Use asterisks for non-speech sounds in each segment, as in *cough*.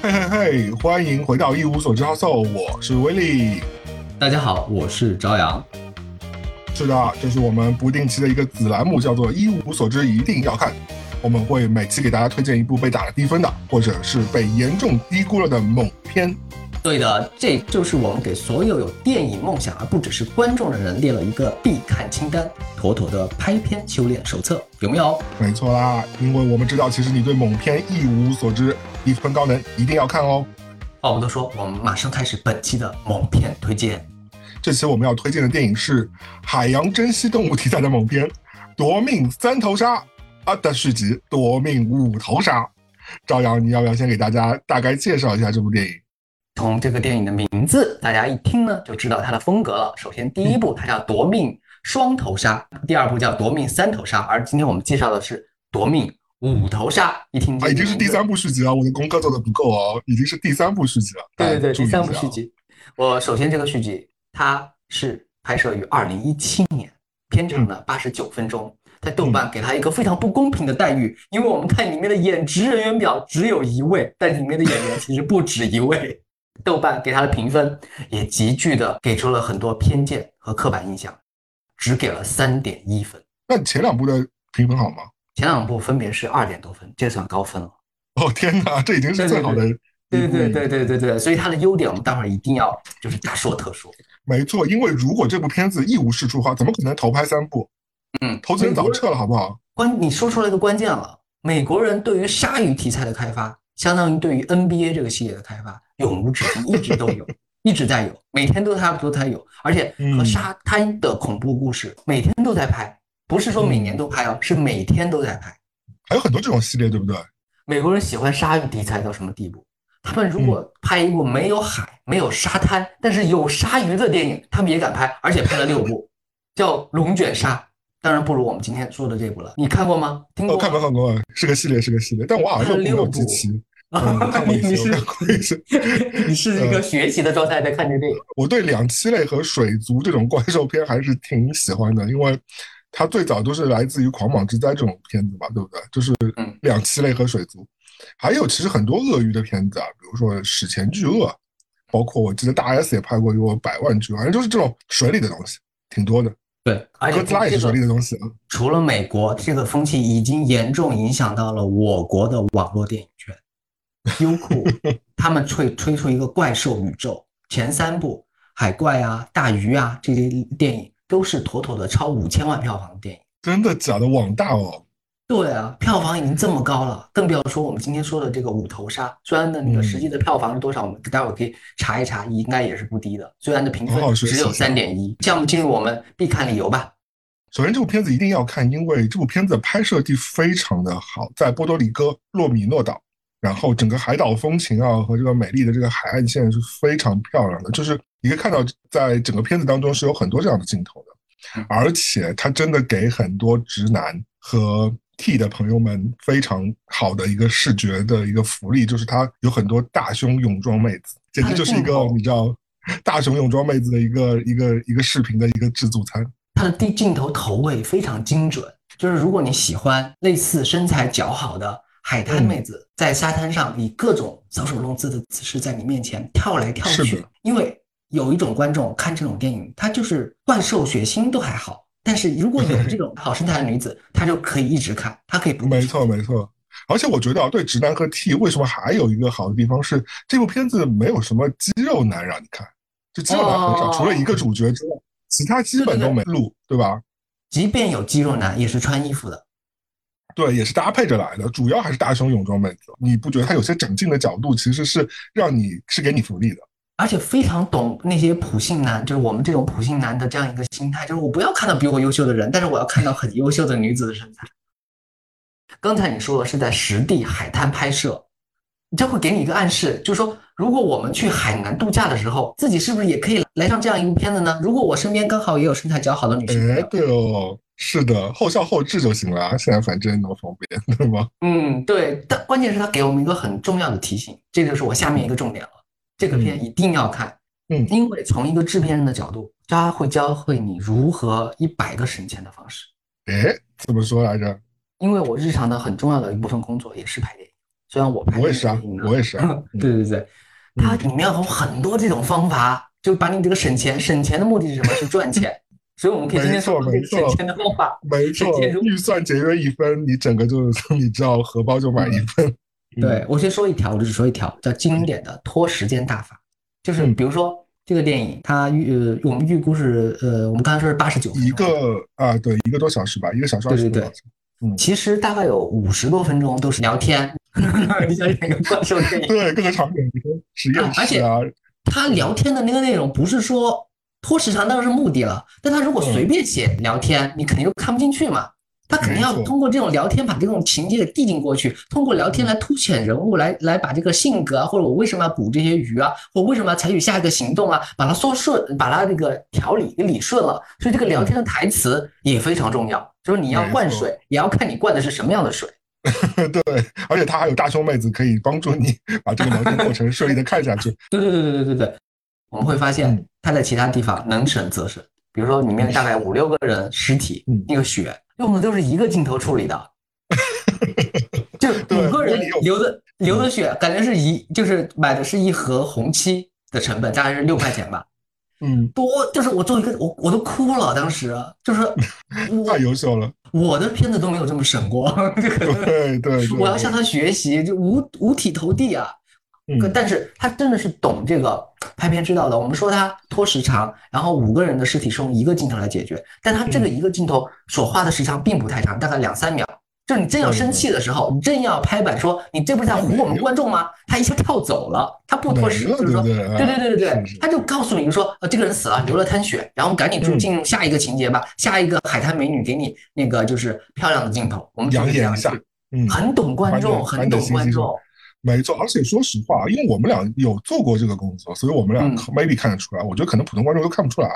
嘿嘿嘿，欢迎回到一无所知 h o 我是威利。大家好，我是朝阳。是的，这是我们不定期的一个子栏目，叫做一无所知一定要看。我们会每期给大家推荐一部被打了低分的，或者是被严重低估了的猛片。对的，这就是我们给所有有电影梦想而不只是观众的人列了一个必看清单，妥妥的拍片修炼手册，有没有？没错啦，因为我们知道，其实你对猛片一无所知，一分高能，一定要看哦。话不多说，我们马上开始本期的猛片推荐。这期我们要推荐的电影是海洋珍稀动物题材的猛片《夺命三头鲨》啊的续集《夺命五头鲨》。朝阳，你要不要先给大家大概介绍一下这部电影？从这个电影的名字，大家一听呢就知道它的风格了。首先，第一部它叫《夺命双头鲨》，第二部叫《夺命三头鲨》，而今天我们介绍的是《夺命五头鲨》。一听啊，已经是第三部续集了。我的功课做的不够哦，已经是第三部续集了。对对对，第三部续集。我首先这个续集它是拍摄于二零一七年，片长呢八十九分钟，在豆瓣给他一个非常不公平的待遇，因为我们看里面的演职人员表只有一位，但里面的演员其实不止一位。*laughs* 豆瓣给他的评分也急剧的给出了很多偏见和刻板印象，只给了三点一分。那前两部的评分好吗？前两部分别是二点多分，这算高分了。哦天哪，这已经是最好的。对对对对对对，所以它的优点我们待会儿一定要就是大说特说。*laughs* 没错，因为如果这部片子一无是处的话，怎么可能投拍三部？嗯，投资人早撤了，好不好？关，你说出来一个关键了。美国人对于鲨鱼题材的开发，相当于对于 NBA 这个系列的开发。永无止境，一直都有，一直在有，每天都差不多在有，而且和沙滩的恐怖故事每天都在拍，不是说每年都拍哦，是每天都在拍。还有很多这种系列，对不对？美国人喜欢鲨鱼题材到什么地步？他们如果拍一部没有海、没有沙滩，但是有鲨鱼的电影，他们也敢拍，而且拍了六部，*laughs* 叫《龙卷鲨》，当然不如我们今天说的这部了。你看过吗？听过？看过看过，是个系列，是个系列，但我好像六部。*laughs* 你你是 *laughs* 你是一个学习的状态在看这电影。我对两栖类和水族这种怪兽片还是挺喜欢的，因为它最早都是来自于《狂蟒之灾》这种片子嘛，对不对？就是两栖类和水族，还有其实很多鳄鱼的片子啊，比如说《史前巨鳄》，包括我记得大 S 也拍过有百万巨，反正就是这种水里的东西挺多的。对，哥斯拉也是水里的东西。除了美国，这个风气已经严重影响到了我国的网络电影圈。优酷 *laughs* 他们吹吹出一个怪兽宇宙，前三部海怪啊、大鱼啊这些电影都是妥妥的超五千万票房的电影。真的假的？网大哦。对啊，票房已经这么高了，更不要说我们今天说的这个五头鲨。虽然的那个实际的票房是多少，我们待会儿可以查一查，应该也是不低的。虽然的评分只有三点一。项目进入我们必看理由吧。首先，这部片子一定要看，因为这部片子拍摄地非常的好，在波多黎各洛米诺岛。然后整个海岛风情啊，和这个美丽的这个海岸线是非常漂亮的。就是你可以看到，在整个片子当中是有很多这样的镜头的，而且它真的给很多直男和 T 的朋友们非常好的一个视觉的一个福利，就是它有很多大胸泳装妹子，简直就是一个你知道大胸泳装妹子的一个一个一个视频的一个自助餐。它的镜镜头投位非常精准，就是如果你喜欢类似身材较好的。海滩妹子在沙滩上以各种搔首弄姿的姿势在你面前跳来跳去，因为有一种观众看这种电影，他就是怪兽血腥都还好，但是如果有这种好身材的女子，她就可以一直看，她可以不。没错没错，而且我觉得啊，对直男和 T 为什么还有一个好的地方是，这部片子没有什么肌肉男让你看，就肌肉男很少，除了一个主角之外，其他基本都没录，对吧？即便有肌肉男，也是穿衣服的。对，也是搭配着来的，主要还是大胸泳装妹子。你不觉得她有些整镜的角度其实是让你是给你福利的，而且非常懂那些普信男，就是我们这种普信男的这样一个心态，就是我不要看到比我优秀的人，但是我要看到很优秀的女子的身材。刚才你说的是在实地海滩拍摄，这会给你一个暗示，就是说，如果我们去海南度假的时候，自己是不是也可以来上这样一部片子呢？如果我身边刚好也有身材较好的女生，哎，对哦。是的，后效后置就行了。现在反正那么方便，对吗？嗯，对。但关键是他给我们一个很重要的提醒，这就是我下面一个重点了。这个片一定要看，嗯，因为从一个制片人的角度，他会教会你如何一百个省钱的方式。哎，怎么说来着？因为我日常的很重要的一部分工作也是拍电影，虽然我拍，我也是啊，我也是啊。对对对，它里面有很多这种方法，就把你这个省钱，省钱的目的是什么？是赚钱。所以我们可以今天说没错省钱的方法。没错，预算节约一分，你整个就是你知道荷包就满一分。对我先说一条，我就只说一条，叫经典的拖时间大法，就是比如说这个电影，它预呃我们预估是呃我们刚才说是八十九一个啊对一个多小时吧，一个小时二十对对对，嗯，其实大概有五十多分钟都是聊天，*laughs* 你想演一个怪兽电影，对各个场景，实验室啊，他聊天的那个内容不是说拖时长当然是目的了，但他如果随便写聊天，你肯定就看不进去嘛。他肯定要通过这种聊天把这种情节给递进过去，通过聊天来凸显人物，来来把这个性格啊，或者我为什么要捕这些鱼啊，或为什么要采取下一个行动啊，把它说顺，把它这个条理给理顺了。所以这个聊天的台词也非常重要，就是你要灌水，也要看你灌的是什么样的水。*laughs* 对，而且他还有大胸妹子可以帮助你把这个聊天过程顺利的看下去。对对对对对对对，我们会发现他在其他地方能省则省，比如说里面大概五六个人尸体，那个血。用的都是一个镜头处理的，*laughs* 就五个人流的流的血，感觉是一就是买的是一盒红漆的成本，大概是六块钱吧。嗯，多就是我做一个我我都哭了，当时就是太优秀了，我的片子都没有这么省过。*laughs* 对对，我要向他学习，就五五体投地啊。但是他真的是懂这个拍片之道的。我们说他拖时长，然后五个人的尸体是用一个镜头来解决，但他这个一个镜头所花的时长并不太长，大概两三秒。就是你真要生气的时候，你真要拍板说你这不是在唬我们观众吗？他一下跳走了，他不拖时，就是说，对对对对对，他就告诉你说，呃，这个人死了，流了滩血，然后赶紧就进入下一个情节吧，下一个海滩美女给你那个就是漂亮的镜头，我们养眼一下，嗯，很懂观众，很懂观众。没错，而且说实话，因为我们俩有做过这个工作，所以我们俩 maybe 看得出来。我觉得可能普通观众都看不出来。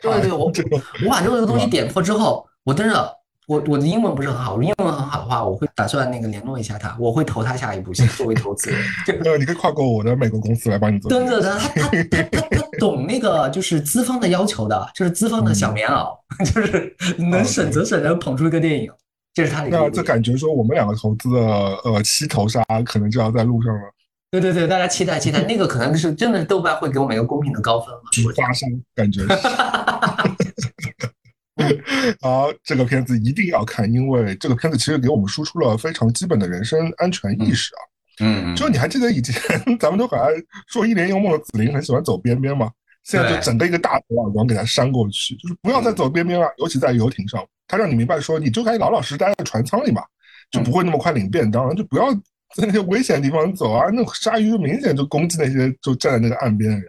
对对，我我把这个东西点破之后，我真的，我我的英文不是很好，英文很好的话，我会打算那个联络一下他，我会投他下一部戏作为投资。*laughs* 呃，你可以跨过我的美国公司来帮你做。真的，他他他他他懂那个就是资方的要求的，就是资方的小棉袄，*laughs* 就是能省则省，然后捧出一个电影。这是他的。那这感觉说，我们两个投资的呃七头鲨可能就要在路上了。对对对，大家期待期待，那个可能是真的是豆瓣会给我们一个公平的高分了。花生感觉。*laughs* 好，这个片子一定要看，因为这个片子其实给我们输出了非常基本的人身安全意识啊。嗯。就你还记得以前 *laughs* 咱们都很爱说《一帘幽梦》的紫菱很喜欢走边边吗？现在就整个一个大头耳光给他扇过去，就是不要再走边边了，尤其在游艇上。他让你明白说，你就该老老实实待在船舱里嘛，就不会那么快领便当，就不要在那些危险地方走啊。那鲨鱼明显就攻击那些就站在那个岸边的人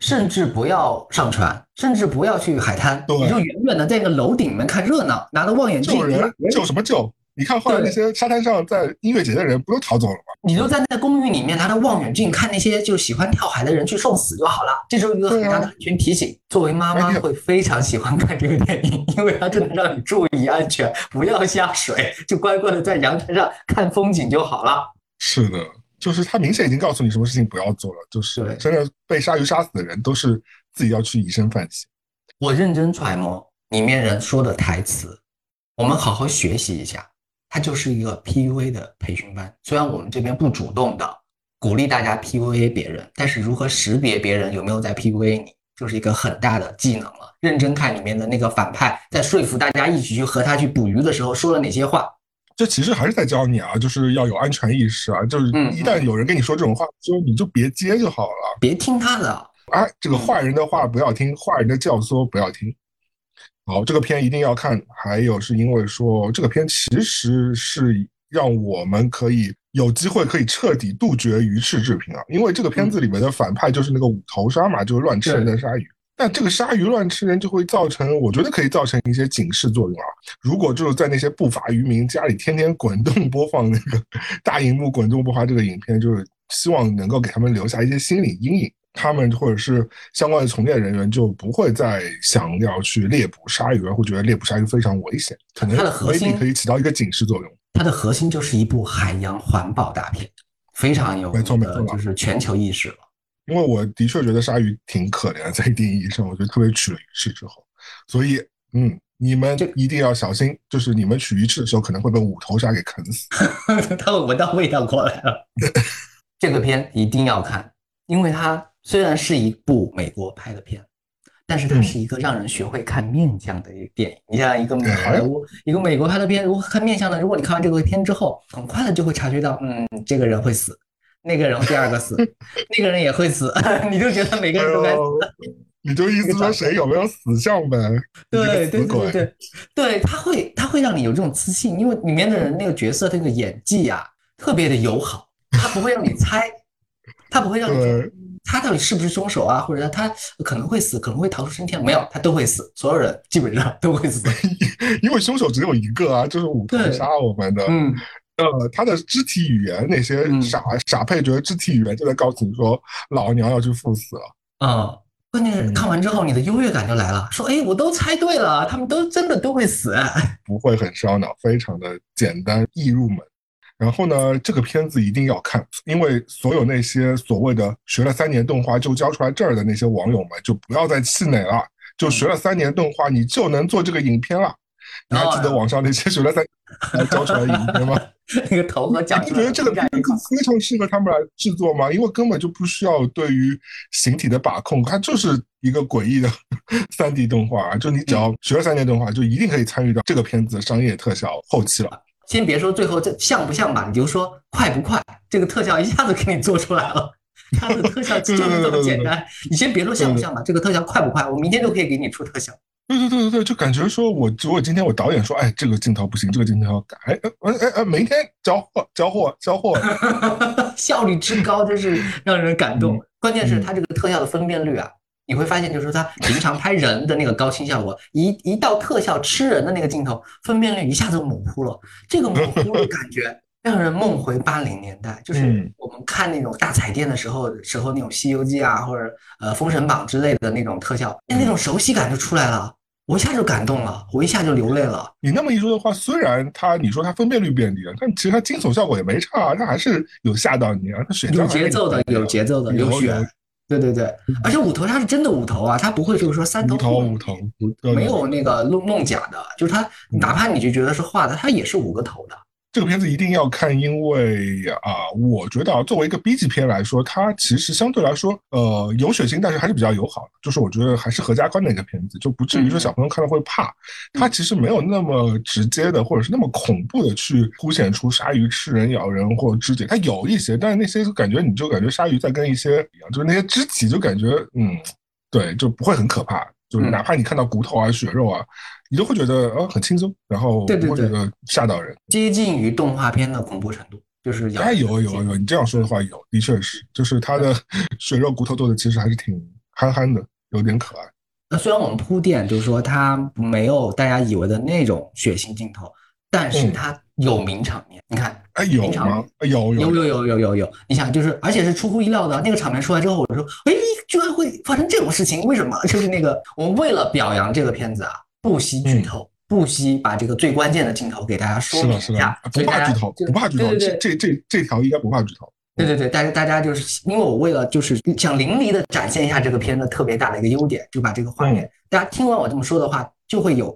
甚至不要上船，甚至不要去海滩，你就远远的在那个楼顶里面看热闹，拿着望远镜救人，救什么救？你看后来那些沙滩上在音乐节的人不都逃走了吗？你就在那公寓里面拿着望远镜看那些就喜欢跳海的人去送死就好了。这是一个很大的安全提醒。作为妈妈会非常喜欢看这个电影，因为它真的让你注意安全，不要下水，就乖乖的在阳台上看风景就好了。是的，就是他明显已经告诉你什么事情不要做了。就是真的被鲨鱼杀死的人都是自己要去以身犯险。我认真揣摩里面人说的台词，我们好好学习一下。它就是一个 PUA 的培训班，虽然我们这边不主动的鼓励大家 PUA 别人，但是如何识别别人有没有在 PUA 你，就是一个很大的技能了。认真看里面的那个反派，在说服大家一起去和他去捕鱼的时候说了哪些话，这其实还是在教你啊，就是要有安全意识啊，就是一旦有人跟你说这种话，就你就别接就好了，别听他的。哎，这个坏人的话不要听，坏人的教唆不要听。好，这个片一定要看。还有是因为说，这个片其实是让我们可以有机会可以彻底杜绝鱼翅制品啊。因为这个片子里面的反派就是那个五头鲨嘛，就是乱吃人的鲨鱼。但这个鲨鱼乱吃人就会造成，我觉得可以造成一些警示作用啊。如果就是在那些不法渔民家里天天滚动播放那个 *laughs* 大荧幕滚动播放这个影片，就是希望能够给他们留下一些心理阴影。他们或者是相关的从业人员就不会再想要去猎捕鲨鱼，会觉得猎捕鲨鱼非常危险。可能它的核心可以起到一个警示作用。它的核心就是一部海洋环保大片，非常有没错没错，就是全球意识了。因为我的确觉得鲨鱼挺可怜，在定义上，我觉得特别取了鱼翅之后，所以嗯，你们就一定要小心，就是你们取鱼翅的时候可能会被五头鲨给啃死。*laughs* 它会闻到味道过来了。*laughs* 这个片一定要看，因为它虽然是一部美国拍的片，但是它是一个让人学会看面相的一个电影。你像一个好莱坞、一个美国拍的片，如何看面相呢？如果你看完这个片之后，很快的就会察觉到，嗯，这个人会死，那个人第二个死，*laughs* 那个人也会死，*laughs* 你就觉得每个人都该死。*laughs* 你就意思说谁有没有死相呗？对对对对，对他会他会让你有这种自信，因为里面的人那个角色那个演技啊，特别的友好，他不会让你猜，他不会让你他到底是不是凶手啊，或者他可能会死，可能会逃出生天，没有，他都会死，所有人基本上都会死，*laughs* 因为凶手只有一个啊，就是五头杀我们的，嗯，呃，他的肢体语言那些傻傻配角肢体语言就在告诉你说，老娘要去赴死了，啊。关键是看完之后，你的优越感就来了，说：“哎，我都猜对了，他们都真的都会死，不会很烧脑，非常的简单易入门。”然后呢，这个片子一定要看，因为所有那些所谓的学了三年动画就教出来这儿的那些网友们，就不要再气馁了。就学了三年动画，你就能做这个影片了。你还记得网上那些学了三年教出来的影片吗？*laughs* 那个头和脚，你不觉得这个片子非常适合他们来制作吗？因为根本就不需要对于形体的把控，它就是一个诡异的 *laughs* 三 D 动画，就你只要学了三年动画，就一定可以参与到这个片子的商业特效后期了。先别说最后这像不像吧，你就说快不快，这个特效一下子给你做出来了，它的特效就是这么简单。你先别说像不像吧，这个特效快不快，我明天就可以给你出特效。对对对对对，就感觉说，我如果今天我导演说，哎，这个镜头不行，这个镜头要改，哎哎哎哎，明天交货交货交货，*laughs* 效率之高真是让人感动。关键是它这个特效的分辨率啊，你会发现，就是说他平常拍人的那个高清效果，一一到特效吃人的那个镜头，分辨率一下子模糊了。这个模糊的感觉 *laughs* 让人梦回八零年代，就是我们看那种大彩电的时候时候那种《西游记》啊，或者呃《封神榜》之类的那种特效，那那种熟悉感就出来了。我一下就感动了，我一下就流泪了。你那么一说的话，虽然它你说它分辨率变低了，但其实它惊悚效果也没差，它还是有吓到你啊。它水有节奏的，有节奏的，有血。对对对，而且五头它是真的五头啊，它不会就是说三头五头，没有那个弄弄假的，就是它哪怕你就觉得是画的，它也是五个头的。这个片子一定要看，因为啊，我觉得啊，作为一个 B 级片来说，它其实相对来说，呃，有血腥，但是还是比较友好的。就是我觉得还是合家观的一个片子，就不至于说小朋友看了会怕。它其实没有那么直接的，或者是那么恐怖的去凸显出鲨鱼吃人、咬人或肢解。它有一些，但是那些感觉你就感觉鲨鱼在跟一些一样，就是那些肢体就感觉嗯，对，就不会很可怕。就是哪怕你看到骨头啊、血肉啊。你都会觉得呃很轻松，然后不会觉得吓到人，接近于动画片的恐怖程度，就是哎有有有，你这样说的话有，的确是，就是它的血肉骨头做的其实还是挺憨憨的，有点可爱。那虽然我们铺垫就是说它没有大家以为的那种血腥镜头，但是它有名场面。你看，哎有吗？有有有有有有有，你想就是而且是出乎意料的那个场面出来之后，我说哎居然会发生这种事情，为什么？*laughs* 就是那个我们为了表扬这个片子啊。不惜剧透，不惜把这个最关键的镜头给大家说明一下，不怕剧透，不怕剧透，这这这这条应该不怕剧透。对对对，但是大家就是因为我为了就是想淋漓的展现一下这个片子特别大的一个优点，就把这个画面，大家听完我这么说的话，就会有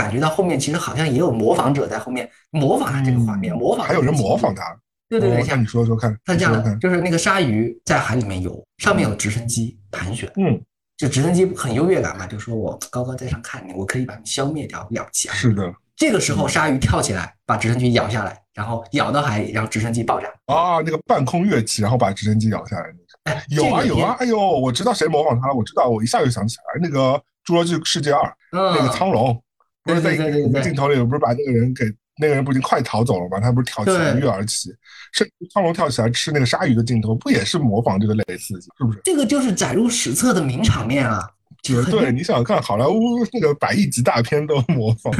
感觉到后面其实好像也有模仿者在后面模仿他这个画面，模仿还有人模仿他。对对对，像你说说看，他这样的就是那个鲨鱼在海里面游，上面有直升机盘旋，嗯。就直升机很优越感嘛，就说我高高在上看你，我可以把你消灭掉，了不起啊！是的，这个时候鲨鱼跳起来把直升机咬下来，然后咬到海里，然后直升机爆炸啊！那个半空跃起，然后把直升机咬下来那个，有啊有啊！哎呦，我知道谁模仿他了，我知道，我一下就想起来，那个《侏罗纪世界二》那个苍龙，不是在镜头里，不是把那个人给。那个人不已经快逃走了吗？他不是跳起来跃而起，是苍龙跳起来吃那个鲨鱼的镜头，不也是模仿这个类似？是不是？这个就是载入史册的名场面啊！绝对，你想想看，好莱坞那个百亿级大片都模仿。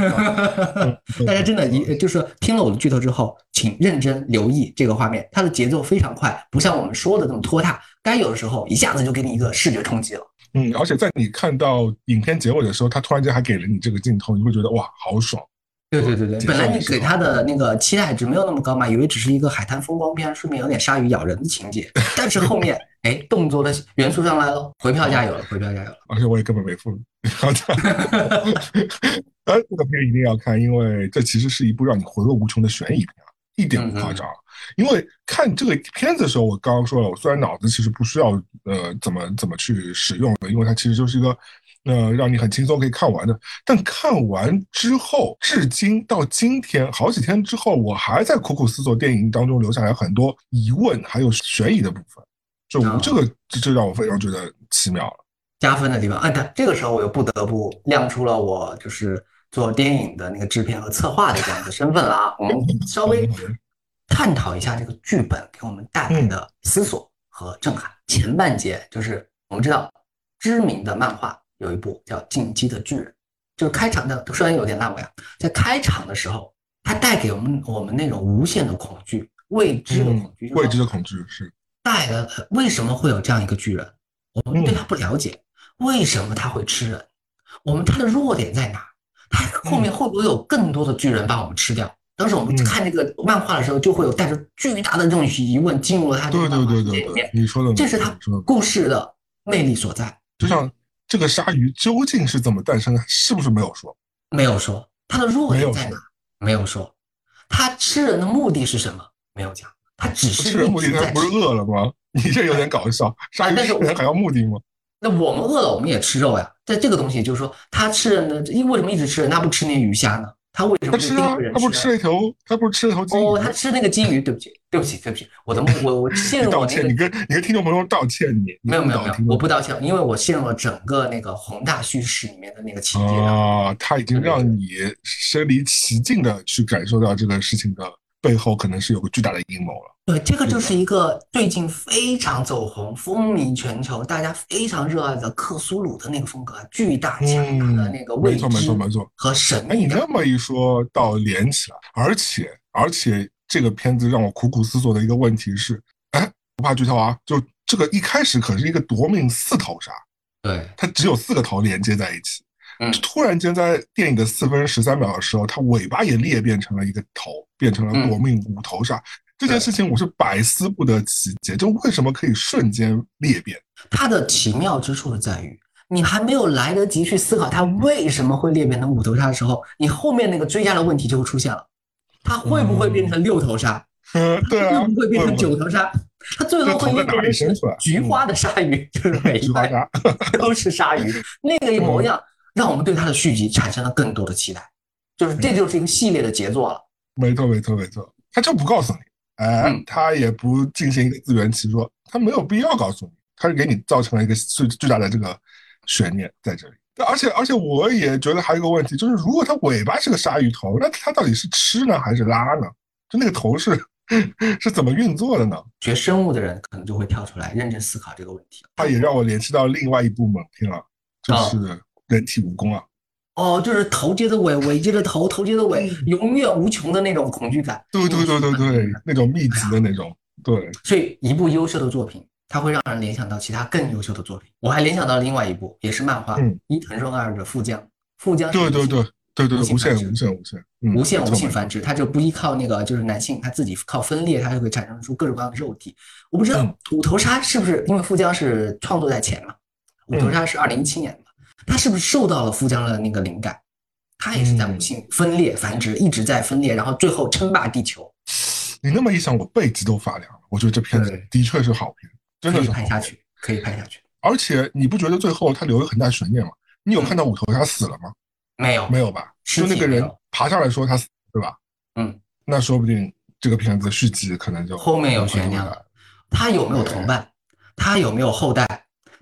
*laughs* 大家真的，一就是听了我的剧透之后，请认真留意这个画面，它的节奏非常快，不像我们说的那么拖沓，该有的时候一下子就给你一个视觉冲击了。嗯，而且在你看到影片结尾的时候，他突然间还给了你这个镜头，你会觉得哇，好爽。对对对对，本来你给他的那个期待值没有那么高嘛，以为只是一个海滩风光片，顺便有点鲨鱼咬人的情节，*laughs* 但是后面哎，动作的元素上来了，回票价有了，回票价有了，而且我也根本没付。*laughs* 好的，*laughs* 呃，这个片一定要看，因为这其实是一部让你回味无穷的悬疑片啊，一点不夸张。因为看这个片子的时候，我刚刚说了，我虽然脑子其实不需要呃怎么怎么去使用的，因为它其实就是一个呃让你很轻松可以看完的。但看完之后，至今到今天好几天之后，我还在苦苦思索电影当中留下来很多疑问，还有悬疑的部分。就这个这这让我非常觉得奇妙了，加分的地方。啊，对，这个时候我又不得不亮出了我就是做电影的那个制片和策划的这样的身份了啊。我们稍微。探讨一下这个剧本给我们带来的思索和震撼。前半节就是我们知道知名的漫画有一部叫《进击的巨人》，就是开场的虽然有点烂尾啊，在开场的时候，它带给我们我们那种无限的恐惧、未知的恐惧，未知的恐惧是带来为什么会有这样一个巨人？我们对他不了解，为什么他会吃人？我们他的弱点在哪？他 *laughs* 后面会不会有更多的巨人把我们吃掉？当时我们看这个漫画的时候，就会有带着巨大的这种疑问进入了他的漫画世界里面。你说的，这是他故事的魅力所在。就像这个鲨鱼究竟是怎么诞生的，是不是没有说？没有说。它的弱点在哪？没有说。它吃人的目的是什么？没有讲。它只是吃人目的，它不是饿了吗？*laughs* 你这有点搞笑。鲨鱼吃人还要目的吗？那我们饿了，我们也吃肉呀。在这个东西，就是说，他吃人的，因为什么一直吃人？他不吃那鱼虾呢？他为什么吃啊？他不吃了一条，他不是吃了条金鱼？哦，他吃那个金鱼。对不起，对不起，对不起，我的 *laughs* 我我陷入道歉。你跟你跟听众朋友道歉，你没有没有没有，我不道歉，因为我陷入了整个那个宏大叙事里面的那个情节啊，他已经让你身临其境的去感受到这个事情的。背后可能是有个巨大的阴谋了。对，这个就是一个最近非常走红、风靡全球、大家非常热爱的克苏鲁的那个风格，巨大强大的那个未知和神秘。哎，你这么一说，倒连起来。而且，而且这个片子让我苦苦思索的一个问题是：哎，不怕剧透啊，就这个一开始可是一个夺命四头杀，对，它只有四个头连接在一起。突然间，在电影的四分十三秒的时候，它尾巴也裂变成了一个头，变成了夺命五头鲨。这件事情我是百思不得其解，就为什么可以瞬间裂变？它的奇妙之处在于，你还没有来得及去思考它为什么会裂变成五头鲨的时候，你后面那个追加的问题就会出现了：它会不会变成六头鲨？嗯，对啊，会不会变成九头鲨？它最后会变成菊花的鲨鱼，就是每一块都是鲨鱼，*laughs* 那个一模一样。让我们对它的续集产生了更多的期待，就是这就是一个系列的杰作了。没错，没错，没错。他就不告诉你，哎，他也不进行一个自圆其说，他没有必要告诉你，他是给你造成了一个巨巨大的这个悬念在这里。而且，而且我也觉得还有一个问题，就是如果它尾巴是个鲨鱼头，那它到底是吃呢还是拉呢？就那个头是 *laughs* 是怎么运作的呢？学生物的人可能就会跳出来认真思考这个问题。它也让我联系到另外一部猛片了，就是。人体蜈蚣啊，哦，就是头接着尾，尾接着头，头接着尾，永远无穷的那种恐惧感。对对对对对，那种密集的那种。对，所以一部优秀的作品，它会让人联想到其他更优秀的作品。我还联想到另外一部，也是漫画，《伊藤润二的富将》。富将对对对对对，无限无限无限无限无限繁殖，它就不依靠那个，就是男性他自己靠分裂，它就会产生出各种各样的肉体。我不知道五头鲨是不是因为富江是创作在前嘛？五头鲨是二零一七年的。他是不是受到了富江的那个灵感？他也是在母性分裂繁殖，一直在分裂，然后最后称霸地球。你那么一想，我背脊都发凉了。我觉得这片子的确是好片，真的是拍下去，可以拍下去。而且你不觉得最后他留了很大悬念吗？你有看到五头鲨死了吗？没有，没有吧？就那个人爬上来说他死，对吧？嗯，那说不定这个片子续集可能就后面有悬念了。他有没有同伴？他有没有后代？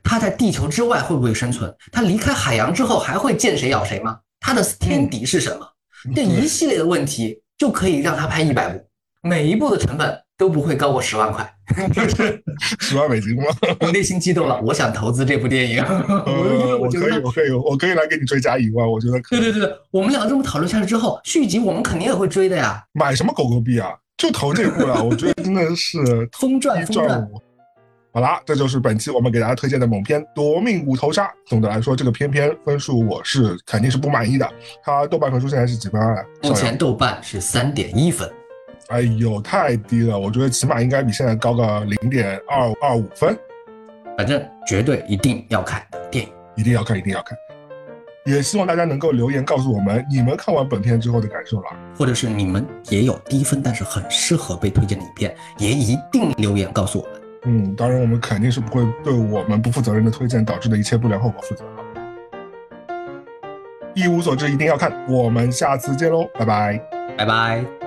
他在地球之外会不会生存？它离开海洋之后还会见谁咬谁吗？它的天敌是什么？这一系列的问题就可以让他拍一百部，每一部的成本都不会高过十万块，*laughs* 十万美金吗？*laughs* 我内心激动了，我想投资这部电影。*laughs* 我可以，我可以，我可以来给你追加一万，我觉得可以。对对对，我们两个这么讨论下来之后，续集我们肯定也会追的呀。买什么狗狗币啊？就投这部了，我觉得真的是疯赚疯赚。好啦，这就是本期我们给大家推荐的猛片《夺命五头杀》。总的来说，这个片片分数我是肯定是不满意的。它豆瓣分数现在是几分啊？目前豆瓣是三点一分。哎呦，太低了！我觉得起码应该比现在高个零点二二五分。反正绝对一定要看的电影，一定要看，一定要看。也希望大家能够留言告诉我们你们看完本片之后的感受了，或者是你们也有低分但是很适合被推荐的影片，也一定留言告诉我们。嗯，当然我们肯定是不会对我们不负责任的推荐导致的一切不良后果负责。一无所知，一定要看。我们下次见喽，拜拜，拜拜。